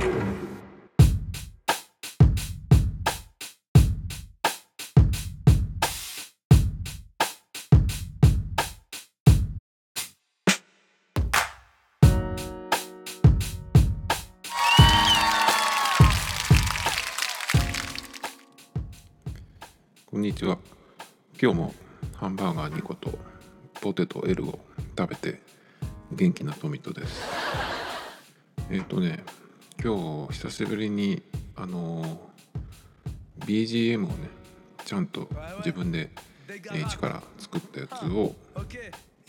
こんにちは。今日もハンバーガー2個とポテト L を食べて元気なトミトです。えっ、とね今日久しぶりにあの BGM をねちゃんと自分でえー一から作ったやつを、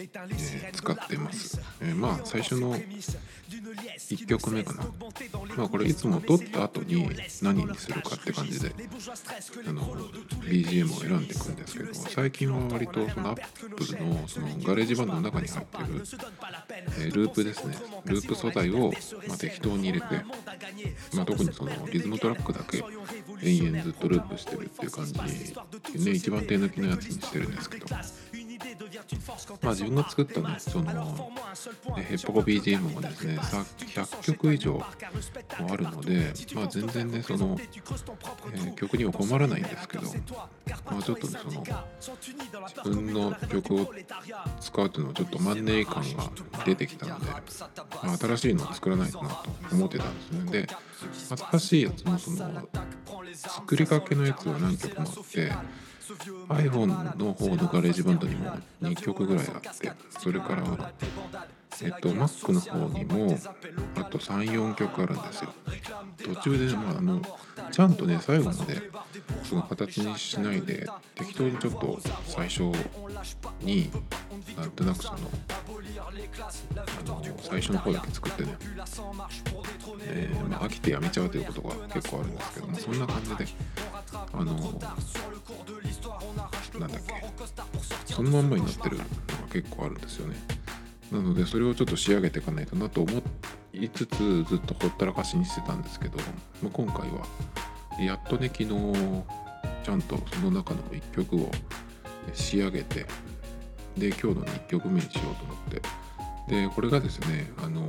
えー使ってます、えーまあ最初の1曲目かなまあこれいつも撮った後に何にするかって感じであの BGM を選んでいくんですけど最近は割とそのアップルのそのガレージバンドの中に入ってる、えーループですねループ素材を、まあ、適当に入れて、まあ、特にそのリズムトラックだけ延々ずっとループしてるっていう感じでね一番手抜きのやつにしてるんですけどまあ自分が作ったねそのヘッポコ BGM もですね100曲以上もあるのでまあ全然ねその、えー曲には困らないんですけどまあちょっとねその自分の曲を使うっていうのはちょっとマンネリ感が出てきたので、まあ、新しいのを作らないとなと思ってたんですね。で新しいやつもその作りかけのやつが何曲もあって iPhone の方のガレージバンドにも2曲ぐらいあってそれからえっと Mac の方にもあと34曲あるんですよ。途中でまああのちゃんとね最後までその形にしないで適当にちょっと最初になんとなくそのあの最初の方だけ作ってね、えーまあ、飽きてやめちゃうということが結構あるんですけどもそんな感じであのなんだっけそのまんまになってるのが結構あるんですよね。なのでそれをちょっと仕上げていかないとなと思いつつずっとほったらかしにしてたんですけど、まあ、今回はやっとね昨日ちゃんとその中の1曲を仕上げてで今日の1曲目にしようと思って。でこれがですねあの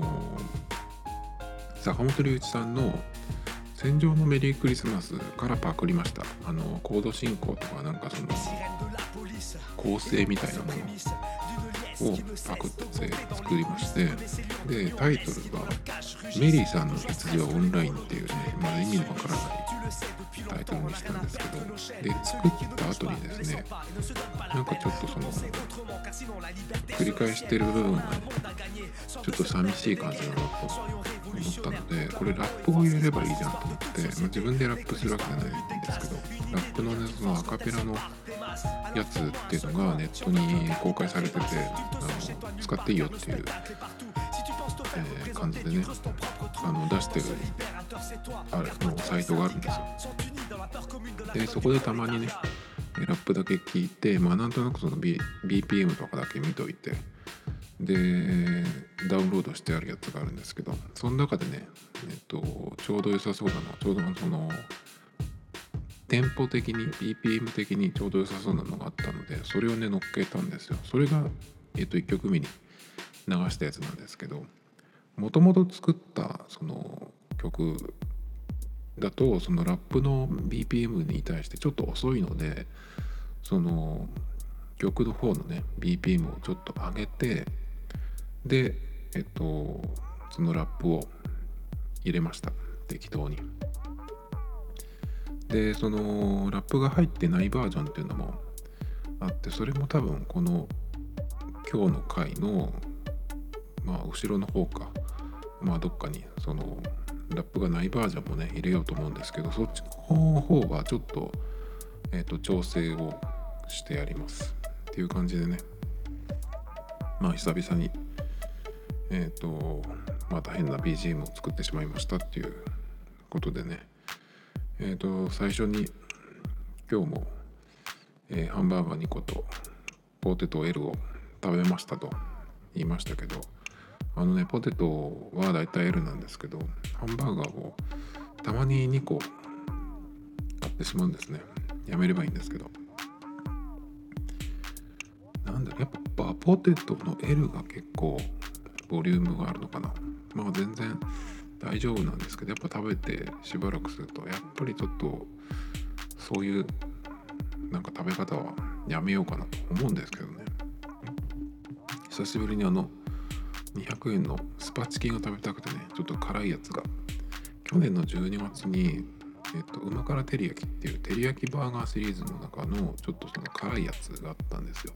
坂本龍一さんの「戦場のメリークリスマス」からパクりました。あのコード進行とかなんかその構成みたいなものをパクって作りましてでタイトルが「メリーさんの羊はオンライン」っていうね、まあ、意味のわからないタイトルにしたんですけどで作った後にですねなんかちょっとその繰り返してる部分がちょっと寂しい感じだなと思ったのでこれラップを入れればいいじゃんと思って、まあ、自分でラップするわけじゃないんですけどラップのねそのアカペラのやつっていうのがネットに公開されててあの使っていいよっていう、えー感じでねあの出してるあるのサイトがあるんですよ。でそこでたまにねラップだけ聞いてまあなんとなくその、B、BPM とかだけ見といてでダウンロードしてあるやつがあるんですけどその中でね、えっと、ちょうど良さそうなのちょうどそのテンポ的に BPM 的にちょうど良さそうなのがあったのでそれをね乗っけたんですよ。それが、えっと、1曲目に流したやつなんですけどもともと作ったその曲だとそのラップの BPM に対してちょっと遅いのでその曲の方のね BPM をちょっと上げてでえっとそのラップを入れました。適当に。でそのラップが入ってないバージョンっていうのもあってそれも多分この今日の回のまあ後ろの方かまあどっかにそのラップがないバージョンもね入れようと思うんですけどそっちの方はちょっと,、えー、と調整をしてやります。っていう感じでね。まあ久々にえっ、とまた変な BGM を作ってしまいましたっていうことでね。えっ、と最初に今日も、えーハンバーガー2個とポテト L を食べましたと言いましたけどあのねポテトはだいたい L なんですけどハンバーガーをたまに2個買ってしまうんですね。やめればいいんですけど。なんだろうやっぱポテトの L が結構ボリュームがあるのかな。まあ全然大丈夫なんですけどやっぱ食べてしばらくするとやっぱりちょっとそういうなんか食べ方はやめようかなと思うんですけどね。久しぶりにあの200円のスパチキンが食べたくてねちょっと辛いやつが去年の12月にえっと、旨辛照り焼きっていう照り焼きバーガーシリーズの中のちょっとその辛いやつがあったんですよ。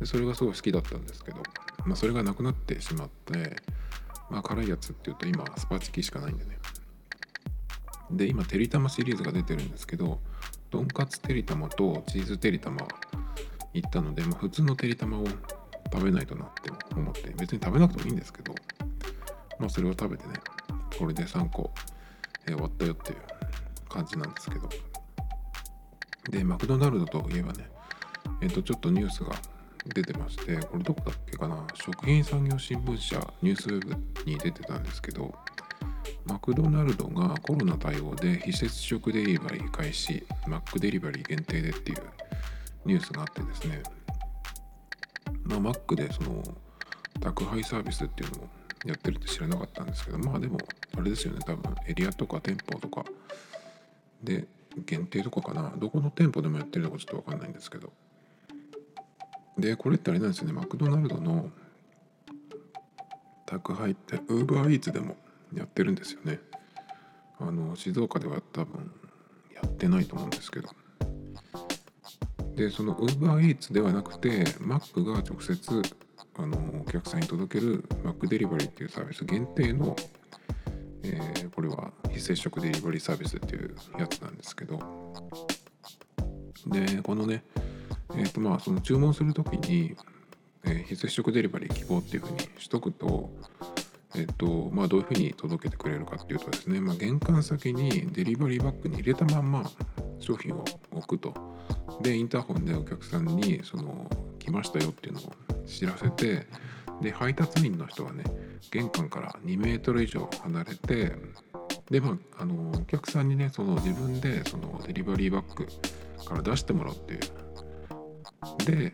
でそれがすごい好きだったんですけど、まあ、それがなくなってしまってまあ辛いやつっていうと今スパチキしかないんでね。で今てりたまシリーズが出てるんですけどとんかつてりたまとチーズてりたま行ったので、まあ、普通のてりたまを食べないとなって思って別に食べなくてもいいんですけどまあそれを食べてねこれで3個、え、終わったよっていう感じなんですけど。でマクドナルドといえばねえっ、とちょっとニュースが出てましてこれどこだっけかな？食品産業新聞社ニュースウェブに出てたんですけどマクドナルドがコロナ対応で非接触デリバリー開始マックデリバリー限定でっていうニュースがあってですね。まあマックでその宅配サービスっていうのをやってるって知らなかったんですけどまあでもあれですよね。多分エリアとか店舗とかで限定とかかな？どこの店舗でもやってるのかちょっと分かんないんですけど。でこれってあれなんですよね。マクドナルドの宅配ってウーバーイーツでもやってるんですよね。あの静岡では多分やってないと思うんですけど。でそのウーバーイーツではなくてマックが直接あのお客さんに届けるマックデリバリーっていうサービス限定の、えー、これは非接触デリバリーサービスっていうやつなんですけど。でこのねえーとまあ、その注文する時に、え、非接触デリバリー希望っていうふうにしとくと,、えーとまあ、どういうふうに届けてくれるかっていうとですね、まあ、玄関先にデリバリーバッグに入れたまんま商品を置くと。でインターホンでお客さんにその来ましたよっていうのを知らせてで配達員の人はね玄関から2メートル以上離れてでまああのお客さんにねその自分でそのデリバリーバッグから出してもらうっていうで、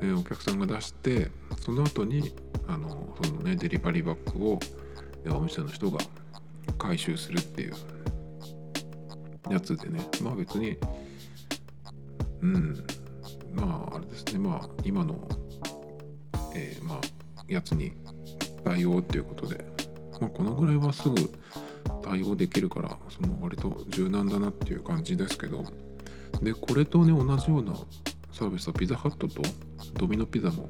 えー、お客さんが出してその後にあのそのねデリバリーバッグをお店の人が回収するっていうやつでね。まあ別にうん。まああれですね。まあ今の、えー、まあやつに対応っていうことで、まあ、このぐらいはすぐ対応できるからその割と柔軟だなっていう感じですけど。でこれとね同じようなサービスはピザハットとドミノピザも、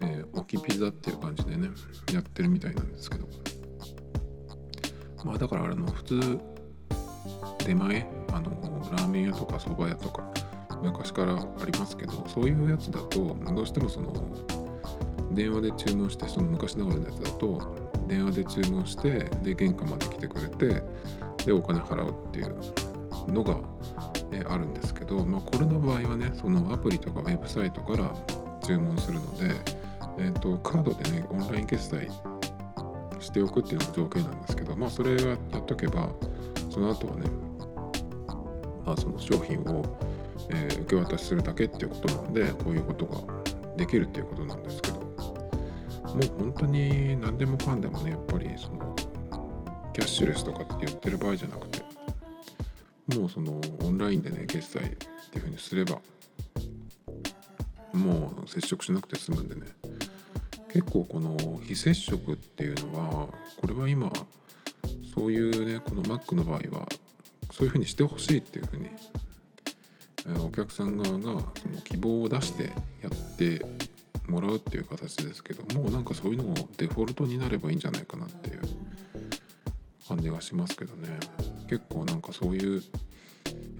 えー、置きピザっていう感じでねやってるみたいなんですけど。まあだからあの普通出前あのラーメン屋とか蕎麦屋とか昔からありますけどそういうやつだとどうしてもその電話で注文してその昔ながらのやつだと電話で注文してで玄関まで来てくれてでお金払うっていうのがえあるんですけど、まあ、これの場合はねそのアプリとかウェブサイトから注文するので、えーと、カードでねオンライン決済しておくっていうのが条件なんですけど、まあ、それはやっとけばその後はね、まあ、その商品を、えー、受け渡しするだけっていうことなのでこういうことができるっていうことなんですけどもう本当に何でもかんでもねやっぱりそのキャッシュレスとかって言ってる場合じゃなくてもうそのオンラインでね決済っていうふうにすればもう接触しなくて済むんでね。結構この非接触っていうのはこれは今そういうねこの Mac の場合はそういうふうにしてほしいっていうふうにお客さん側がその希望を出してやってもらうっていう形ですけどもうなんかそういうのもデフォルトになればいいんじゃないかなっていう感じがしますけどね。結構なんかそういう、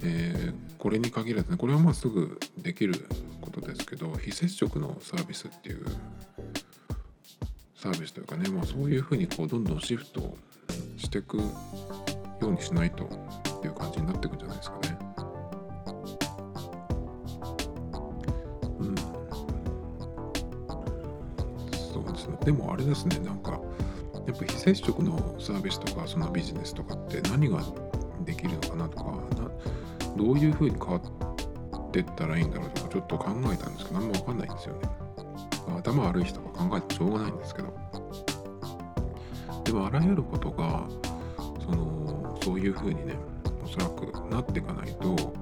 えー、これに限らずねこれはまあすぐできることですけど非接触のサービスっていうサービスというかね、まあ、そういうふうにこうどんどんシフトしていくようにしないとっていう感じになっていくんじゃないですかね。うん、そうですねでもあれですねなんかやっぱ非接触のサービスとかそのビジネスとかって何ができるのかなとかどういうふうに変わってったらいいんだろうとかちょっと考えたんですけど何も分かんないんですよね。頭悪い人が考えてしょうがないんですけどでもあらゆることがそのそういう風にねおそらくなっていかないと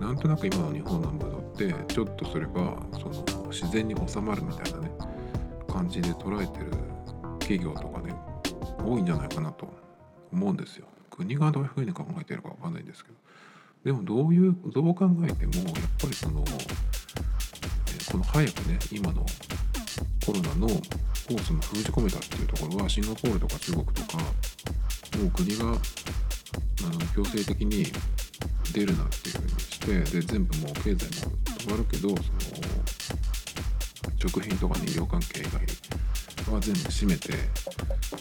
なんとなく今の日本のムードってちょっとそれがその自然に収まるみたいなね感じで捉えてる企業と多いんじゃないかなと思うんですよ。国がどういうふうに考えてるかわかんないんですけどでもどういうどう考えてもやっぱりそのこの早くね今のコロナのコースの封じ込めたっていうところはシンガポールとか中国とかもう国があの強制的に出るなっていうふうにしてで全部もう経済も止まるけどその食品とかね医療関係以外は全部閉めて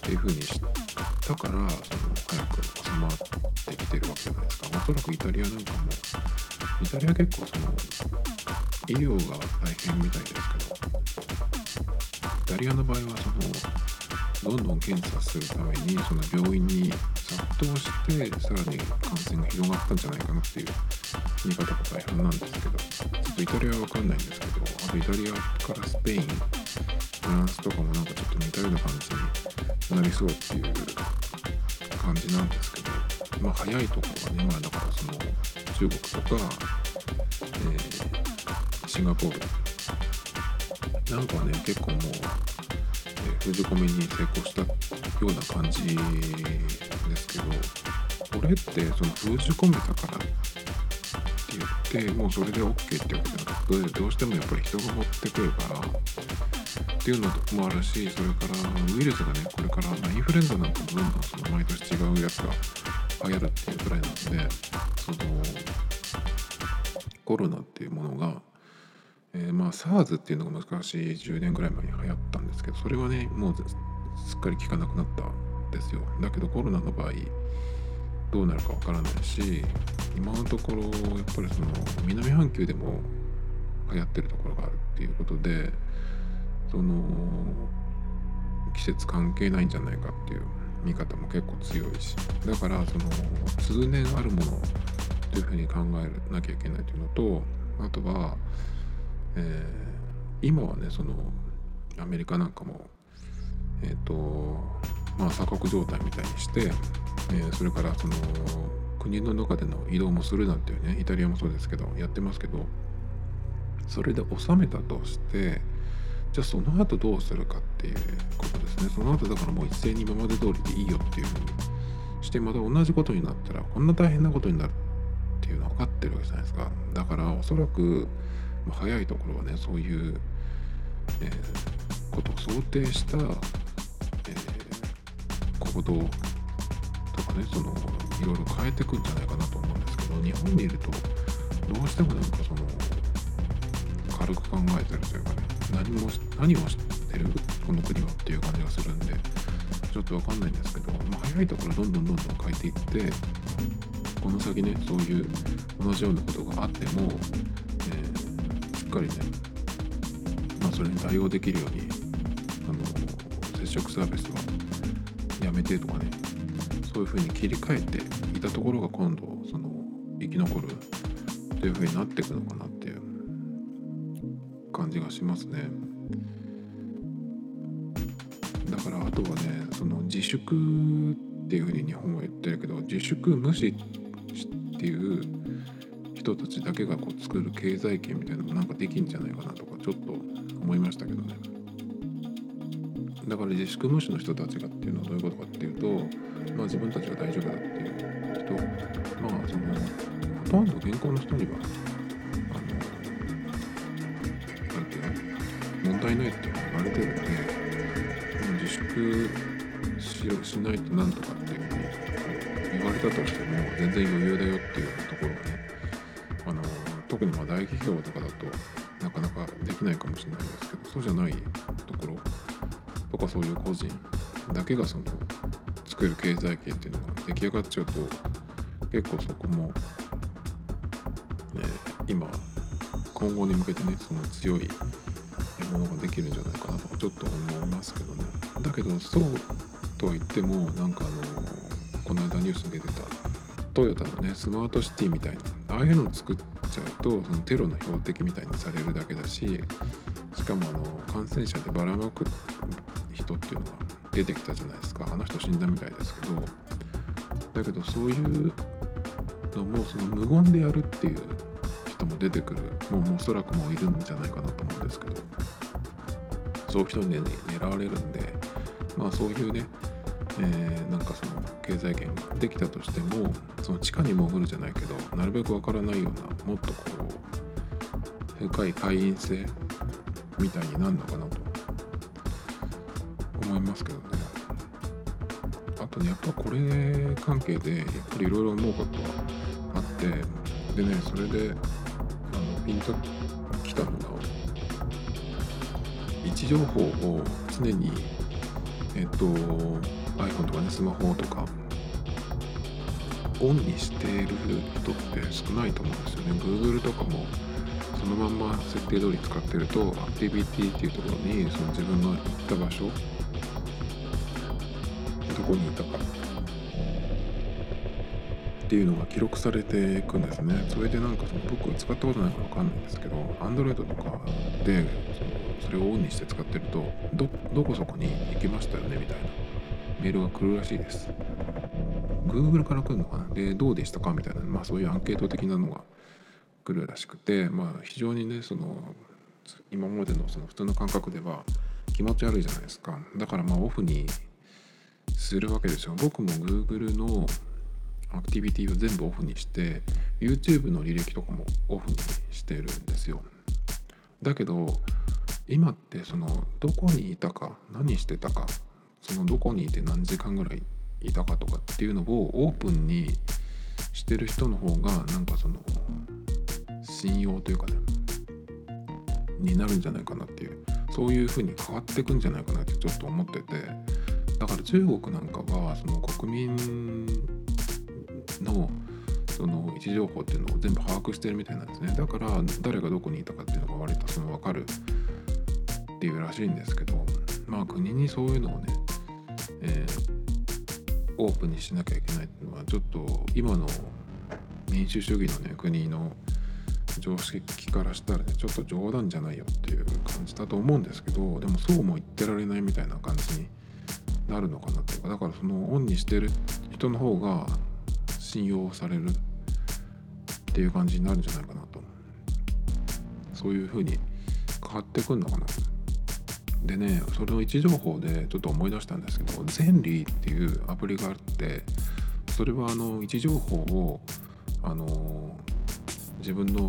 っていうふうにしたからその早く収まってきてるわけじゃないですか。おそらくイタリアなんかもイタリア結構その医療が大変みたいですけどイタリアの場合はそのどんどん検査するためにその病院に殺到してさらに感染が広がったんじゃないかなっていう見方が大半なんですけどちょっとイタリアは分かんないんですけどあとイタリアからスペインフランスとかもなんかちょっと似たような感じになりそうっていう感じなんですけどまあ早いところはねまあだからその中国とか、えー、シンガポールなんかはね結構もう、えー、封じ込めに成功したような感じですけどこれってその封じ込めたからって言ってもうそれで OK ってわけじゃなくてどうしてもやっぱり人が持ってくるからていうのもあるしそれからウイルスがねこれから、インフルエンザなんかもどんどんその毎年違うやつが流行るっていうくらいなんでそのコロナっていうものが、えー、まあ SARS っていうのが難しい10年ぐらい前に流行ったんですけどそれはねもうすっかり効かなくなったんですよ。だけどコロナの場合どうなるかわからないし今のところやっぱりその南半球でも流行ってるところがあるっていうことでその季節関係ないんじゃないかっていう見方も結構強いし。だからその通年あるものというふうに考えなきゃいけないというのとあとは、えー、今はねそのアメリカなんかもえっ、ー、とまあ鎖国状態みたいにして、えー、それからその国の中での移動もするなんていうねイタリアもそうですけどやってますけどそれで収めたとしてじゃあその後どうするかっていうことですね。その後だからもう一斉に今まで通りでいいよっていうふうにしてまた同じことになったらこんな大変なことになるっていうのは分かってるわけじゃないですか。だからおそらく早いところはねそういう、えー、ことを想定した、えー、行動とかねそのいろいろ変えてくんじゃないかなと思うんですけど日本にいるとどうしてもなんかその軽く考えてるというかね何も何をしてるこの国はっていう感じがするんでちょっと分かんないんですけど、まあ、早いところどんどんどんどん変えていってこの先ねそういう同じようなことがあっても、えー、しっかりね、まあ、それに対応できるようにあの接触サービスはやめてとかねそういうふうに切り替えていたところが今度その生き残るというふうになっていくのかなって感じがしますね。だからあとはねその自粛っていうふうに日本は言ってるけど自粛無視っていう人たちだけがこう作る経済圏みたいなのもなんかできんじゃないかなとかちょっと思いましたけどね。だから自粛無視の人たちがっていうのはどういうことかっていうと、まあ、自分たちは大丈夫だっていう人まあそのほとんど健康の人にはいないっていうのが言われてるので自粛ししないとなんとかっていうふうに言われたとしても全然余裕だよっていうところがねあの特にまあ大企業とかだとなかなかできないかもしれないですけどそうじゃないところとかそういう個人だけがその作る経済圏っていうのが出来上がっちゃうと結構そこも、ね、今今後に向けてねその強いものができるんじゃないかなとちょっと思いますけどね。だけどそうとは言ってもなんかあのこの間ニュースに出てたトヨタのねスマートシティみたいなああいうのを作っちゃうとそのテロの標的みたいにされるだけだししかもあの感染者でばらまく人っていうのが出てきたじゃないですか。あの人死んだみたいですけど。だけどそういうのもその無言でやるっていう人も出てくるもうおそらくもういるんじゃないかなと思うんですけど。そういう人に、ね、狙われるんでまあそういうね、えー、なんかその経済圏ができたとしてもその地下に潜るじゃないけどなるべくわからないようなもっとこう深い会員制みたいになるのかなと思いますけどね。あとねやっぱこれ関係でやっぱりいろいろ思うことはあってでねそれであのピンと置情報を常にえっと iPhone とかねスマホとかオンにしている人って少ないと思うんですよね。Google とかもそのまんま設定通り使ってるとアクティビティっていうところにその自分の行った場所どこにいたかっていうのが記録されていくんですね。それでなんかその僕使ったことないから分かんないんですけど Android とかでそれをオンにして使ってるとどこそこに行きましたよねみたいな。メールが来るらしいです。Google から来るのかな？でどうでしたか？みたいな。まあそういうアンケート的なのが来るらしくてまあ非常にねその今までのその普通の感覚では気持ち悪いじゃないですか。だからまあオフにするわけですよ。僕も Google のアクティビティを全部オフにして YouTube の履歴とかもオフにしてるんですよ。だけど今ってそのどこにいたか何してたかそのどこにいて何時間ぐらいいたかとかっていうのをオープンにしてる人の方がなんかその信用というかねになるんじゃないかなっていうそういう風に変わっていくんじゃないかなってちょっと思っててだから中国なんかはその国民のその位置情報っていうのを全部把握してるみたいなんですね。だから誰がどこにいたかっていうのが割とその分かるっていうらしいんですけどまあ国にそういうのをね、えー、オープンにしなきゃいけないっていうのはちょっと今の民主主義のね国の常識からしたらねちょっと冗談じゃないよっていう感じだと思うんですけどでもそうも言ってられないみたいな感じになるのかなっていうかだからそのオンにしてる人の方が信用されるっていう感じになるんじゃないかなとそういう風に変わってくんのかな。でねそれの位置情報でちょっと思い出したんですけどゼンリーっていうアプリがあってそれはあの位置情報をあの自分の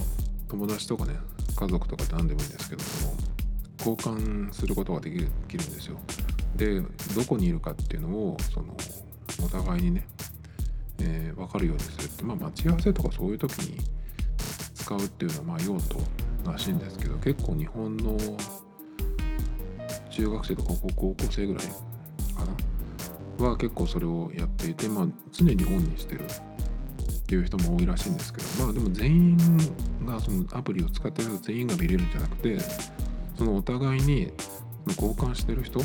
友達とかね家族とかって何でもいいんですけども交換することができるできるんですよ。でどこにいるかっていうのをそのお互いにね、えー、分かるようにするってまあ待ち合わせとかそういう時に使うっていうのはまあ用途らしいんですけど結構日本の中学生とか高校生ぐらいかな。は結構それをやっていてまあ常にオンにしてるっていう人も多いらしいんですけどまあでも全員がそのアプリを使ってる全員が見れるんじゃなくてそのお互いに交換してる人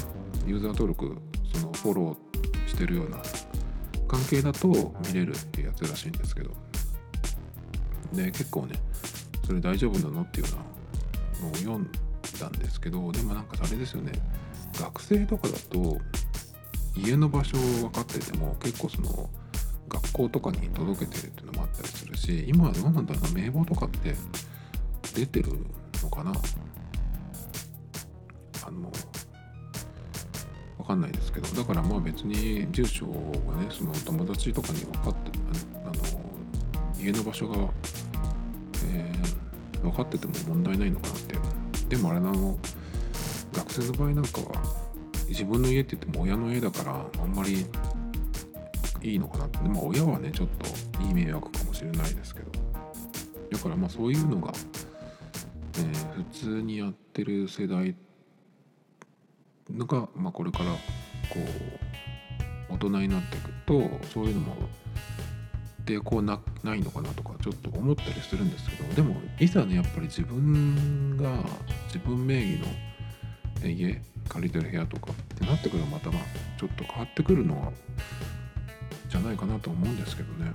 ユーザー登録そのフォローしてるような関係だと見れるっていうやつらしいんですけど。で結構ねそれ大丈夫なのっていうのを読んだんですけどでもなんかあれですよね。学生とかだと家の場所を分かってても結構その学校とかに届けてるっていうのもあったりするし今はどうなんだろうな名簿とかって出てるのかな。あの分かんないですけどだからまあ別に住所がねその友達とかに分かってあの家の場所が、えー、分かってても問題ないのかなってでもあれなの学生の場合なんかは自分の家って言っても親の家だからあんまりいいのかなって。でも親はねちょっといい迷惑かもしれないですけど。だからまあそういうのが、えー、普通にやってる世代のが、まあ、これからこう大人になっていくとそういうのも抵抗なないのかなとかちょっと思ったりするんですけどでもいざねやっぱり自分が自分名義の家借りてる部屋とかってなってくるとまたまあちょっと変わってくるのはじゃないかなと思うんですけどね。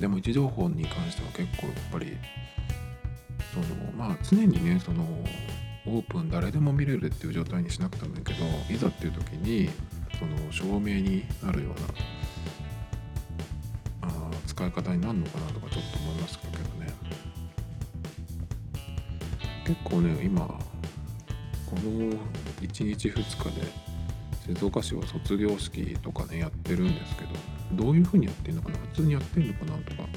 でも位置情報に関しては結構やっぱりそのまあ常にねそのオープン誰でも見れるっていう状態にしなくてもいいけどいざっていう時にその証明になるような使い方になるのかなとかちょっと思いますけどね。結構ね今この1日2日で静岡市は卒業式とかねやってるんですけどどういうふうにやってるのかな？普通にやってるのかなとか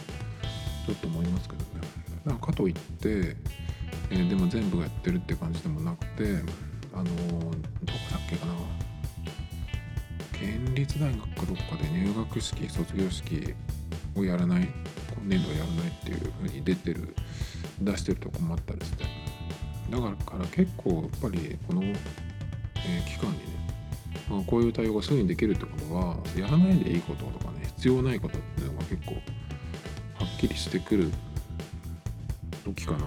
ちょっと思いますけどね。なんかといって、えー、でも全部がやってるって感じでもなくてあのー、どこだっけかな？県立大学かどっかで入学式卒業式をやらない今年度はやらないっていうふうに出てる出してるとこもあったりして。だから結構やっぱりこの、えー、期間にね、まあ、こういう対応がすぐにできるってことはやらないでいいこととかね必要ないことっていうのが結構はっきりしてくる時かな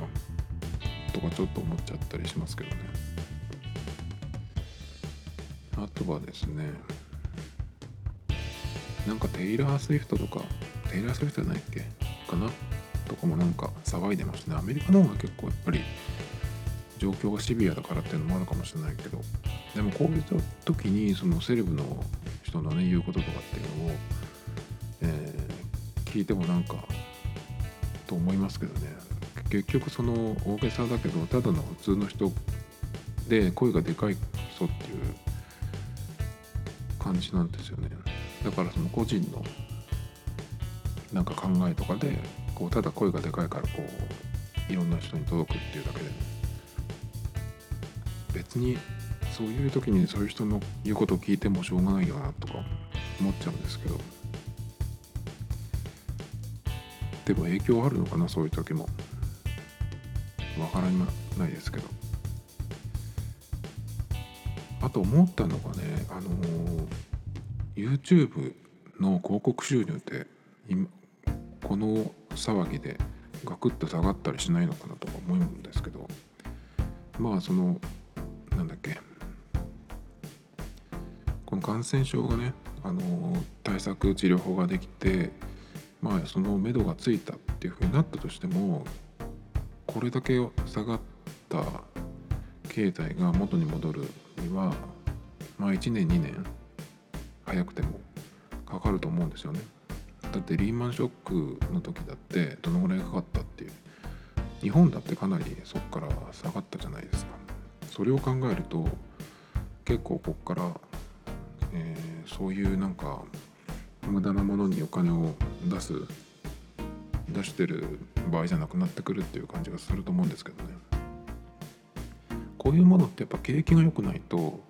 とかちょっと思っちゃったりしますけどね。あとはですねなんかテイラー・スウィフトとかテイラー・スウィフトじゃないっけかなとかもなんか騒いでましたね。アメリカの方が結構やっぱり状況がシビアだからっていうのもあるかもしれないけどでもこういう時にそのセレブの人のね言うこととかっていうのを、えー、聞いてもなんかと思いますけどね。結局その大げさだけどただの普通の人で声がでかい人っていう感じなんですよね。だからその個人のなんか考えとかでこうただ声がでかいからこういろんな人に届くっていうだけで。別にそういう時にそういう人の言うことを聞いてもしょうがないよなとか思っちゃうんですけど。でも影響あるのかなそういう時も。わからないですけど。あと思ったのがねあのー YouTube の広告収入ってこの騒ぎでガクッと下がったりしないのかなとか思うんですけどまあそのなんだっけこの感染症がねあの対策治療法ができてまあその目処がついたっていうふうになったとしてもこれだけ下がった経済が元に戻るにはまあ1年2年早くてもかかると思うんですよね。だってリーマンショックの時だってどのぐらいかかったっていう。日本だってかなりそこから下がったじゃないですか。それを考えると結構こっから、えー、そういうなんか無駄なものにお金を出す出してる場合じゃなくなってくるっていう感じがすると思うんですけどね。こういうものってやっぱ景気が良くないと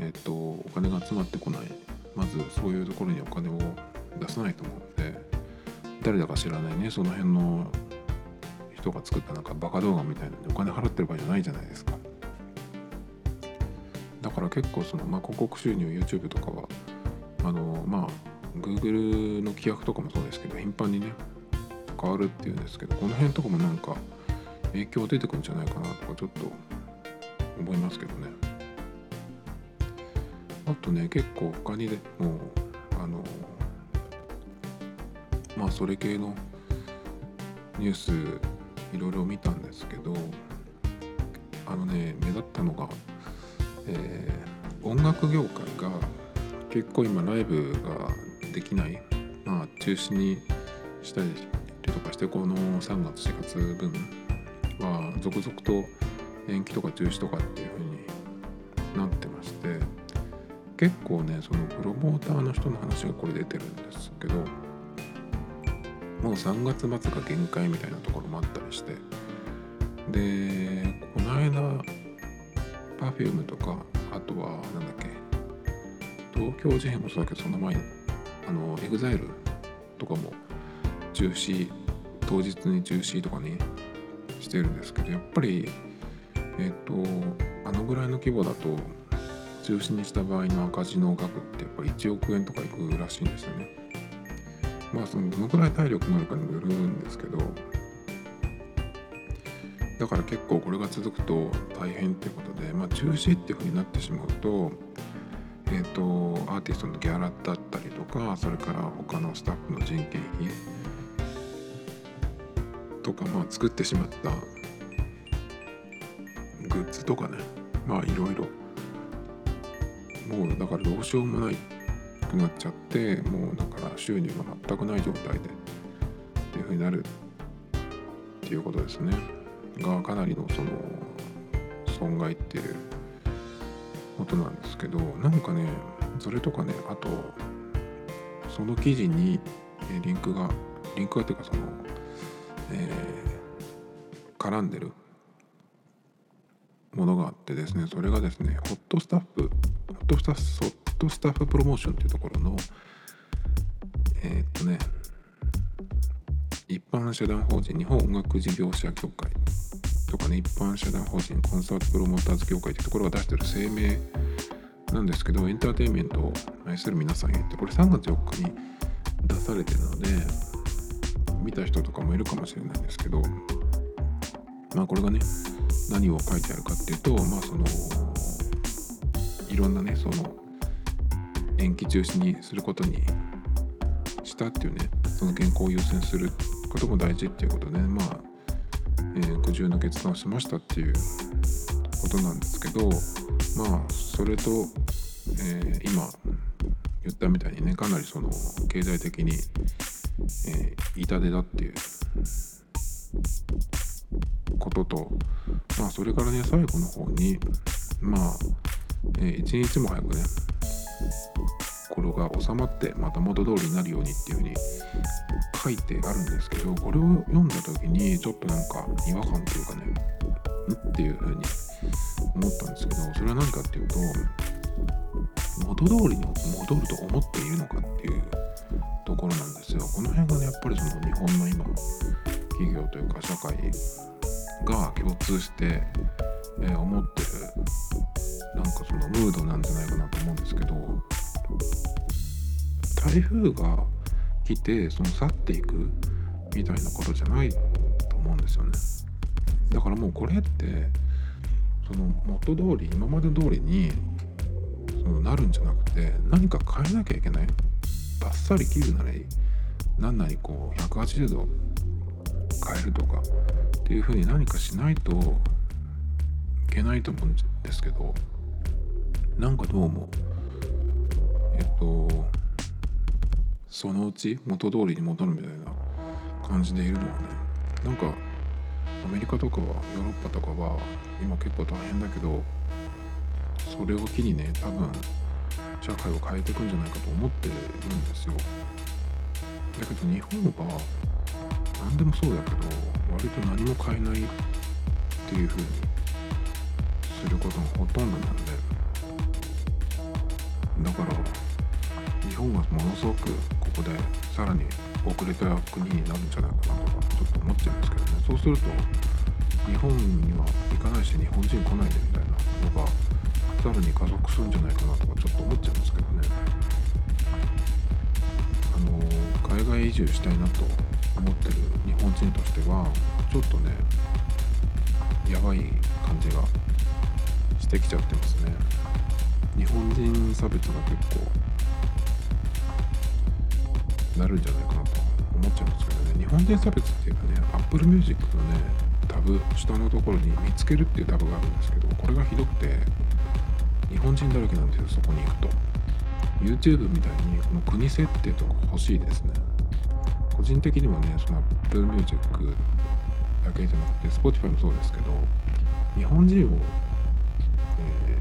えーと、お金が集まってこない。まずそういうところにお金を出さないと思うので誰だか知らないねその辺の人が作ったなんかバカ動画みたいなのにお金払ってる場合じゃないじゃないですかだから結構その、まあ、広告収入 YouTube とかはあのまあ Google の規約とかもそうですけど頻繁にね変わるっていうんですけどこの辺とかもなんか影響出てくるんじゃないかなとかちょっと思いますけどね。あとね結構他にでもあのまあそれ系のニュースいろいろ見たんですけどあのね目立ったのが、えー、音楽業界が結構今ライブができないまあ中止にしたりとかしてこの3月4月分は続々と延期とか中止とかっていう風になってまして結構ねそのプロモーターの人の話がこれ出てるんですけどもう3月末が限界みたいなところもあったりしてでこの間 Perfume とかあとはなんだっけ東京事変もそうだけどその前にあの EXILE とかも中止当日に中止とかにしてるんですけどやっぱりえっ、とあのぐらいの規模だと中止にした場合の赤字の額ってやっぱ1億円とかいくらしいんですよね。まあそのどのくらい体力があるかにもよるんですけどだから結構これが続くと大変っていうことで、まあ、中止っていうふうになってしまうと,、えーと、アーティストのギャラだったりとかそれから他のスタッフの人件費とか、まあ、作ってしまったグッズとかねまあいろいろ。もうだからどうしようもないくなっちゃってもうだから収入が全くない状態でっていうふうになるっていうことですね。がかなりのその損害っていうことなんですけどなんかねそれとかねあとその記事にリンクがリンクがっていうかその、えー、絡んでるものがあってですねそれがですねホットスタッフホットスタッフトスタッフプロモーションっていうところのえー、っとね一般社団法人日本音楽事業者協会とかね一般社団法人コンサートプロモーターズ協会っていうところが出してる声明なんですけどエンターテインメントを愛する皆さんへってこれ3月4日に出されてるので見た人とかもいるかもしれないんですけどまあこれがね何を書いてあるかっていうとまあそのいろんなねその延期中止にすることにしたっていうねその健康を優先することも大事っていうことで、まあ、えー、苦渋の決断をしましたっていうことなんですけどまあそれと、えー、今言ったみたいにねかなりその経済的に、えー、痛手だっていうこととまあそれからね最後の方にまあ、えー、一日も早くねこれが収まってまた元通りになるようにっていうふうに書いてあるんですけどこれを読んだ時にちょっとなんか違和感っていうかねん？っていうふうに思ったんですけどそれは何かっていうと元通りに戻ると思っているのかっていうところなんですよ。この辺がねやっぱりその日本の今企業というか社会が共通して、えー、思ってるなんかそのムードなんじゃないかなと思うんですけど台風が来てその去っていくみたいなことじゃないと思うんですよね。だからもうこれってその元通り今まで通りにそのなるんじゃなくて何か変えなきゃいけない。バッサリ切るなり何なりこう180度変えるとかっていうふうに何かしないといけないと思うんですけどなんかどうもえっとそのうち元通りに戻るみたいな感じでいるのはねなんかアメリカとかはヨーロッパとかは今結構大変だけどそれを機にね多分社会を変えていくんじゃないかと思ってるんですよ。だけど日本は何でもそうだけど割と何も変えないっていう風にすることがほとんどなんで。だから日本はものすごくここでさらに遅れた国になるんじゃないかなとかちょっと思っちゃうんですけどね。そうすると日本には行かないし日本人来ないでみたいなのがさらに加速するんじゃないかなとかちょっと思っちゃうんですけどね。あの海外移住したいなと思ってる日本人としてはちょっとねやばい感じがしてきちゃってますね。日本人差別が結構なるんじゃないかなと思っちゃうんですけどね。日本人差別っていうかね Apple Music のねタブ下のところに見つけるっていうタブがあるんですけどこれがひどくて日本人だらけなんですよそこに行くと。YouTube みたいにこの国設定とか欲しいですね。個人的にはねその Apple Music だけじゃなくて Spotify もそうですけど日本人を、え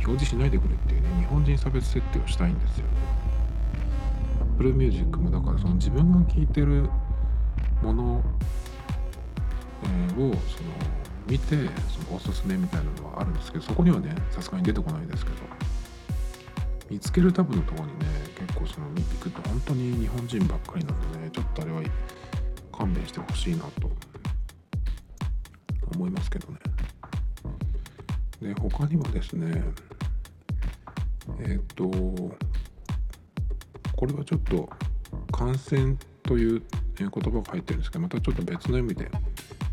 ー、表示しないでくれっていうね日本人差別設定をしたいんですよ。ね Apple Music もだからその自分が聴いてるもの、えー、をその見てそのおすすめみたいなのはあるんですけどそこにはねさすがに出てこないですけど。見つけるタブのところにね結構その見ていくと本当に日本人ばっかりなんでねちょっとあれは勘弁してほしいなと思いますけどね。で他にはですねえっ、とこれはちょっと感染という言葉が入ってるんですけどまたちょっと別の意味で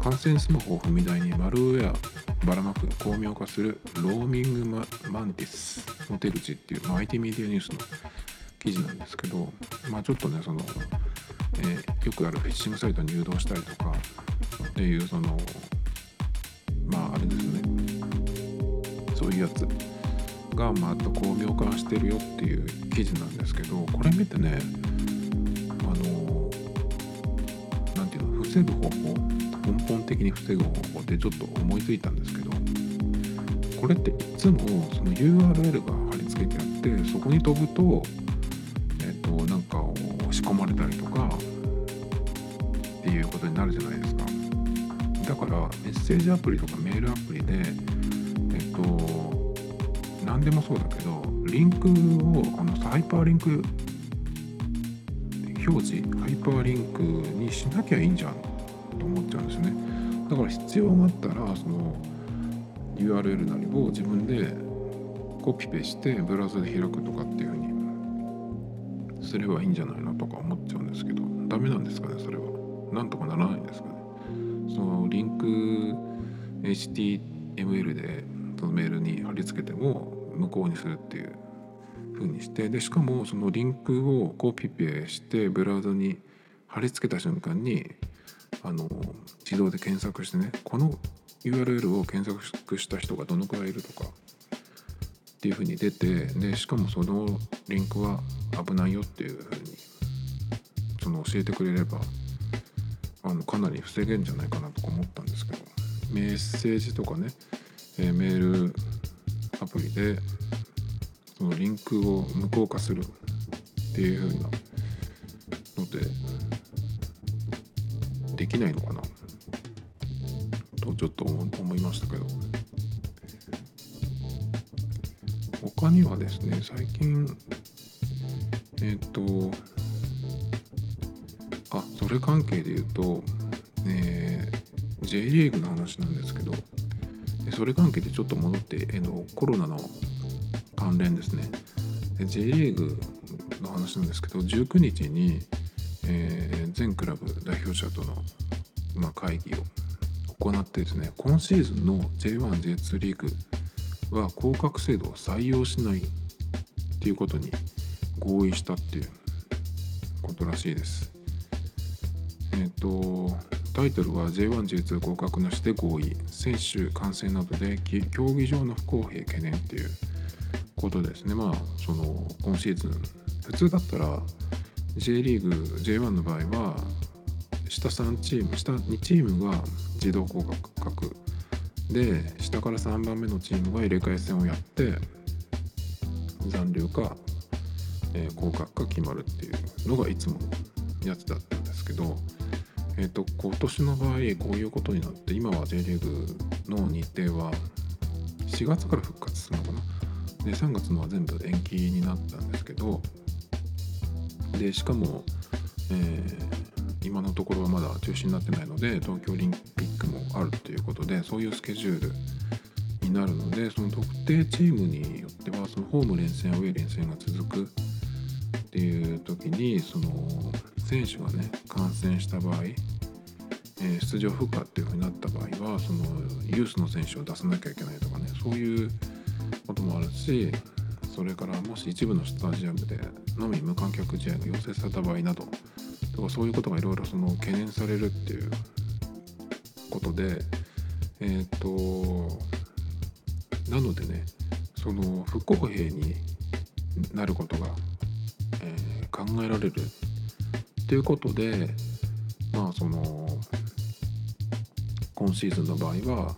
感染スマホを踏み台にマルウェアばらまく巧妙化するローミングマンティスの手口っていう、まあ、IT メディアニュースの記事なんですけどまあちょっとねその、えー、よくあるフィッシングサイトに誘導したりとかっていうそのまああれですよねそういうやつがまた巧妙化してるよっていう記事なんですけどこれ見てねあの何て言うの防ぐ方法根本的に防ぐ方法ってちょっと思いついたんですけどこれっていつもその URL が貼り付けてあってそこに飛ぶとえっ、となんかを仕込まれたりとかっていうことになるじゃないですか。だからメッセージアプリとかメールアプリでえっ、と何でもそうだけどリンクをこのハイパーリンク表示ハイパーリンクにしなきゃいいんじゃんと思っちゃうんですよね。だから必要があったらその URL なりを自分でコピペしてブラウザで開くとかっていうふうにすればいいんじゃないのとか思っちゃうんですけどダメなんですかねそれは。なんとかならないんですかね。そのリンク HTML でそのメールに貼り付けても無効にするっていう風にしてでしかもそのリンクをコピペしてブラウザに貼り付けた瞬間にあの自動で検索してねこの URL を検索した人がどのくらいいるとかっていう風に出てでしかもそのリンクは危ないよっていう風にその教えてくれればあのかなり防げんじゃないかなとか思ったんですけどメッセージとかね、え、メールアプリでそのリンクを無効化するっていう風なきないのかな？とちょっと思いましたけど。他にはですね最近えっ、とあそれ関係で言うと、えー、J リーグの話なんですけどそれ関係でちょっと戻って、えー、のコロナの関連ですね。J リーグの話なんですけど19日に、えー、全クラブ代表者との、まあ、会議を行ってですね今シーズンの J1J2 リーグは降格制度を採用しないっていうことに合意したっていうことらしいです。えっ、ー、とタイトルは J1J2 合格なしで合意選手感染などで競技場の不公平懸念っていうことですねまあその今シーズン普通だったら J リーグ J1 の場合は下3チーム下2チームが自動降格で下から3番目のチームが入れ替え戦をやって残留か、えー、降格か決まるっていうのがいつものやつだったんですけど、えーと、今年の場合こういうことになって今は J リーグの日程は4月から復活するのかな？で3月のは全部延期になったんですけどでしかも、えー今のところはまだ中止になってないので東京オリンピックもあるということでそういうスケジュールになるのでその特定チームによってはそのホーム連戦アウェー連戦が続くっていう時にその選手がね感染した場合、え、出場不可っていうふうになった場合はそのユースの選手を出さなきゃいけないとかねそういうこともあるしそれからもし一部のスタジアムでのみ無観客試合が要請された場合などとからそういうことがいろいろその懸念されるっていうことでえっ、ー、となのでねその不公平になることが、えー、考えられるっていうことでまあその今シーズンの場合は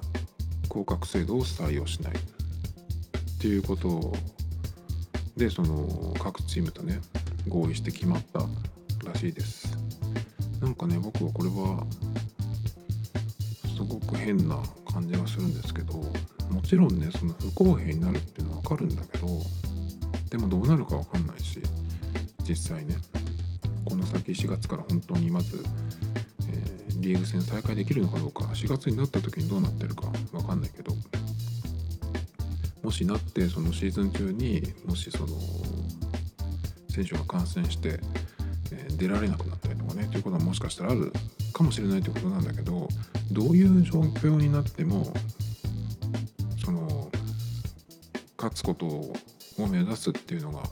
降格制度を採用しないっていうことでその各チームとね合意して決まったらしいです。なんかね僕はこれはすごく変な感じがするんですけどもちろんねその不公平になるっていうのは分かるんだけどでもどうなるか分かんないし実際ねこの先4月から本当にまず、えー、リーグ戦再開できるのかどうか4月になった時にどうなってるか分かんないけどもしなってそのシーズン中にもしその選手が感染して出られなくなったりとかねということはもしかしたらあるかもしれないということなんだけどどういう状況になってもその勝つことを目指すっていうのが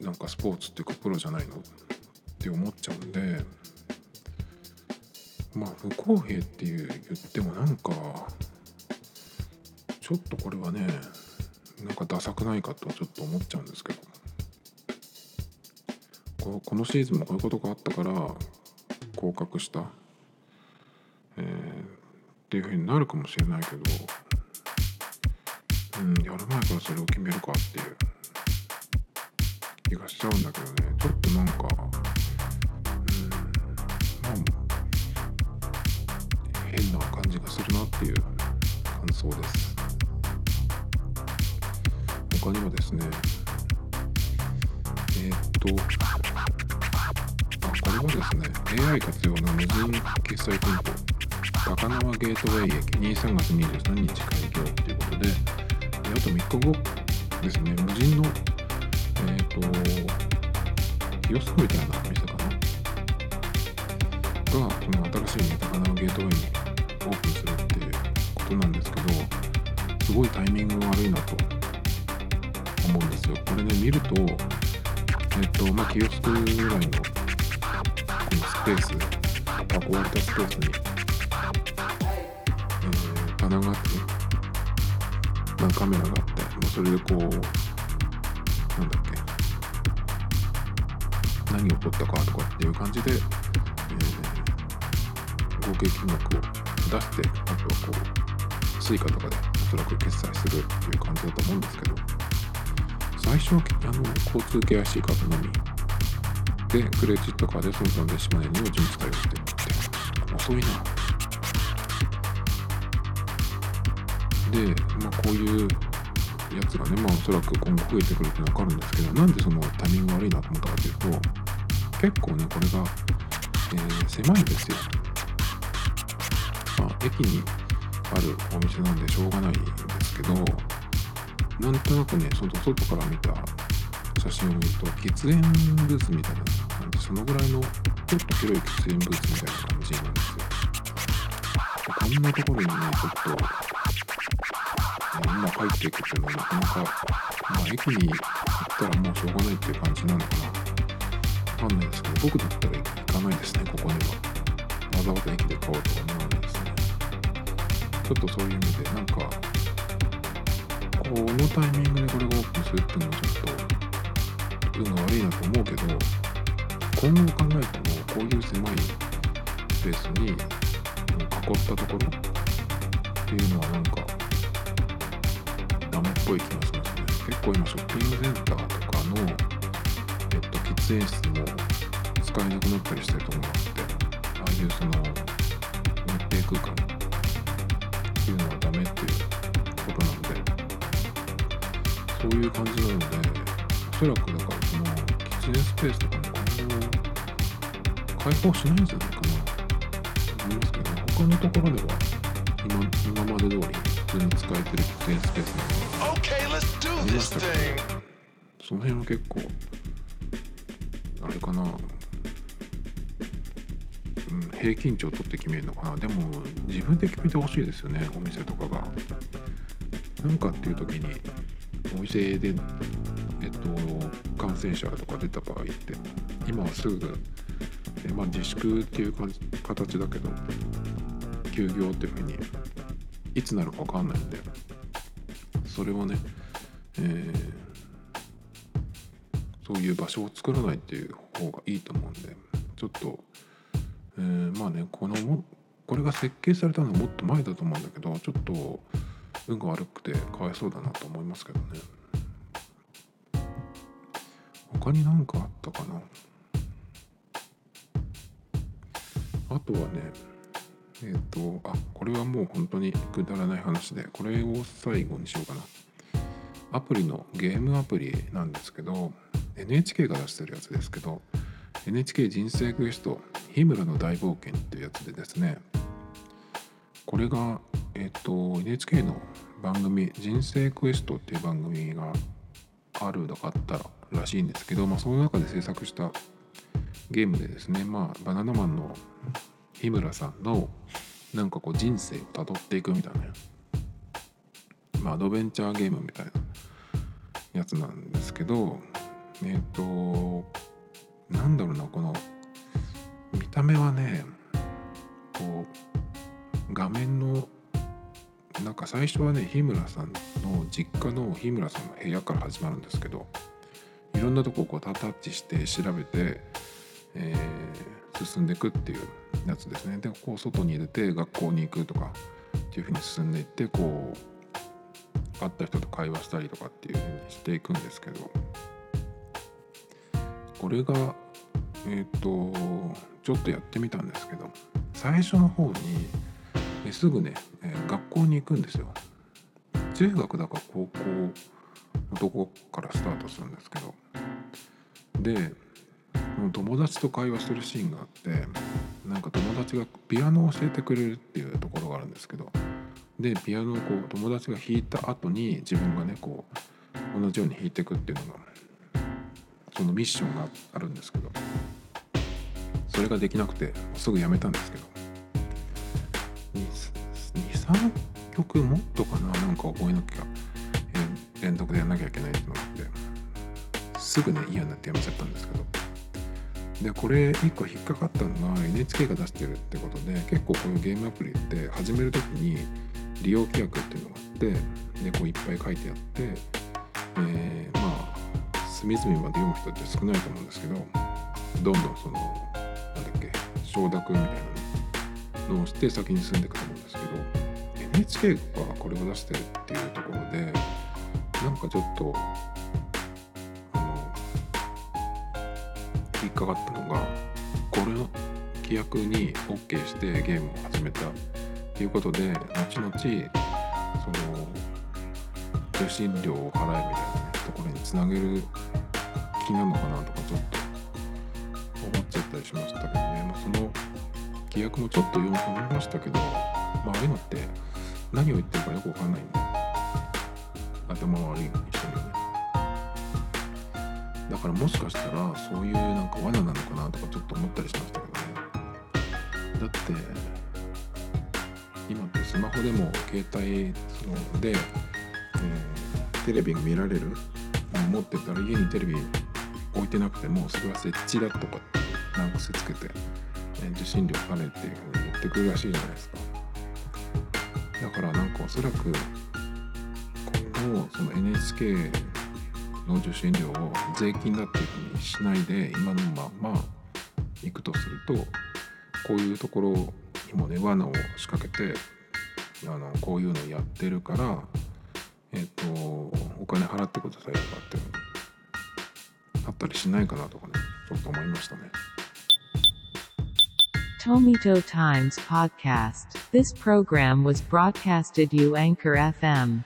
なんかスポーツっていうかプロじゃないの？って思っちゃうんでまあ不公平っていう言ってもなんかちょっとこれはねなんかダサくないかとちょっと思っちゃうんですけど。このシーズンもこういうことがあったから降格した、えー、っていうふうになるかもしれないけど、うん、やる前からそれを決めるかっていう。気がしちゃうんだけどね。ちょっとなんか、うんまあ、変な感じがするなっていう。感想です。他にもですねえー、っとれはですね。AI 活用の無人決済店舗高輪ゲートウェイ駅23月23日開業ということであと3日後ですね無人のえっ、ー、とキオスクみたいな店かな？がこの新しい、ね、高輪ゲートウェイにオープンするっていうことなんですけどすごいタイミング悪いなと思うんですよ。これね見るとえっ、ー、とまあキオスクぐらいのスペース。囲われたスペースに、えー、棚があって。まあ、カメラがあって、まあ、それでこうなんだっけ。何を撮ったかとかっていう感じで、えー、合計金額を出してあとはこう Suica とかでおそらく決済するっていう感じだと思うんですけど。最初はあの交通系 IC カードのみ。でクレジットカードでその他の電子マネーにも順次対応してって遅いなで、まあ、こういうやつがね、まあ、おそらく今後増えてくるって分かるんですけどなんでそのタイミング悪いなと思ったかというと結構ねこれが、えー、狭いんですよ、まあ、駅にあるお店なんでしょうがないんですけどなんとなくねその外から見た写真を見ると喫煙ブースみたいなそのぐらいのちょっと広い喫煙ブースみたいな感じなんですよこんなところにね。ちょっと今入っていくっていうのはなかなか、まあ、駅に行ったらもうしょうがないっていう感じなのかなわかんないですけど僕だったら行かないですねここにはわざわざ駅で買おうとは思わないですねちょっとそういう意味でなんかこのタイミングでこれがオープンするっていうのはちょっと運が悪いなと思うけど今後考えてもこういう狭いスペースに囲ったところっていうのはなんかダメっぽい気がしますね結構今ショッピングセンターとかの、えっと、喫煙室も使えなくなったりしてるところがあってああいうその密閉空間っていうのはダメっていうことなのでそういう感じなのでおそらくだからその喫煙スペースとかも今後開放しないんじゃないかなと思いますけど他のところでは今今まで通り普通に使えてる喫煙スペースなので。見ましたけどその辺は結構あれかな、うん、平均値を取って決めるのかな。でも自分で決めてほしいですよねお店とかが。何かっていう時にお店でえっと感染者とか出た場合って今はすぐえまあ自粛っていう形だけど休業っていうふうにいつなるか分かんないんでそれをねえー、そういう場所を作らないっていう方がいいと思うんでちょっと、えー、まあねこのもこれが設計されたのはもっと前だと思うんだけどちょっと運が悪くてかわいそうだなと思いますけどね。他に何かあったかな？あとはねえっ、ー、とあこれはもう本当にくだらない話でこれを最後にしようかな。アプリのゲームアプリなんですけど NHK が出してるやつですけど NHK 人生クエスト日村の大冒険っていうやつでですねこれがえっ、ー、と NHK の番組人生クエストっていう番組があるだかあったらしいんですけど、まあ、その中で制作したゲームでですねまあバナナマンの日村さんのなんかこう人生をたどっていくみたいなまあ、アドベンチャーゲームみたいなやつなんですけどえっ、ー、となんだろうなこの見た目はねこう画面のなんか最初はね日村さんの実家の日村さんの部屋から始まるんですけどいろんなとこをこうタッチして調べて、えー、進んでいくっていうやつですね。でこう外に出て学校に行くとかっていうふうに進んでいってこう会った人と会話したりとかっていうふうにしていくんですけど。これがえっ、とちょっとやってみたんですけど最初の方にえすぐね、え学校に行くんですよ。中学だか高校のとこからスタートするんですけど。で友達と会話するシーンがあってなんか友達がピアノを教えてくれるっていうところがあるんですけどでピアノをこう友達が弾いた後に自分がねこう同じように弾いていくっていうのがそのミッションがあるんですけどそれができなくてすぐやめたんですけど23曲もっとかななんか覚えなきゃ、え連続でやんなきゃいけないっていうのがあってすぐね嫌になってやめちゃったんですけど。でこれ1個引っかかったのが NHK が出してるってことで結構こういうゲームアプリって始める時に利用規約っていうのがあってでこういっぱい書いてあって、えーまあ隅々まで読む人って少ないと思うんですけどどんどんそのなんだっけ承諾みたいなのをして先に進んでいくと思うんですけど NHK がこれを出してるっていうところでなんかちょっとかかったのがこれの規約に OK してゲームを始めた。っていうことで後々その受信料を払えみたいな、ね、ところにつなげる気なのかなとかちょっと思っちゃったりしましたけどね、まあ、その規約もちょっと読みましたけど、まあ、ああいうのって何を言ってるかよくわかんないんで。頭悪い人に。だからもしかしたらそういうなんか罠なのかなとかちょっと思ったりしましたけどね。だって今ってスマホでも携帯そので、えーテレビが見られる。のを持ってたら家にテレビ置いてなくてもそれは設置だとかって何癖つけて、えー受信料払えっていうふうに言ってくるらしいじゃないですか。だからなんかおそらく今後その NHK の受信料を税金だっていうふうにしないで今のまま行くとするとこういうところにもね罠を仕掛けてあのこういうのやってるからえっ、とお金払ってくださいとかってあったりしないかなとかねちょっと思いましたね。Tomito Times Podcast. This program was broadcasted you Anchor FM.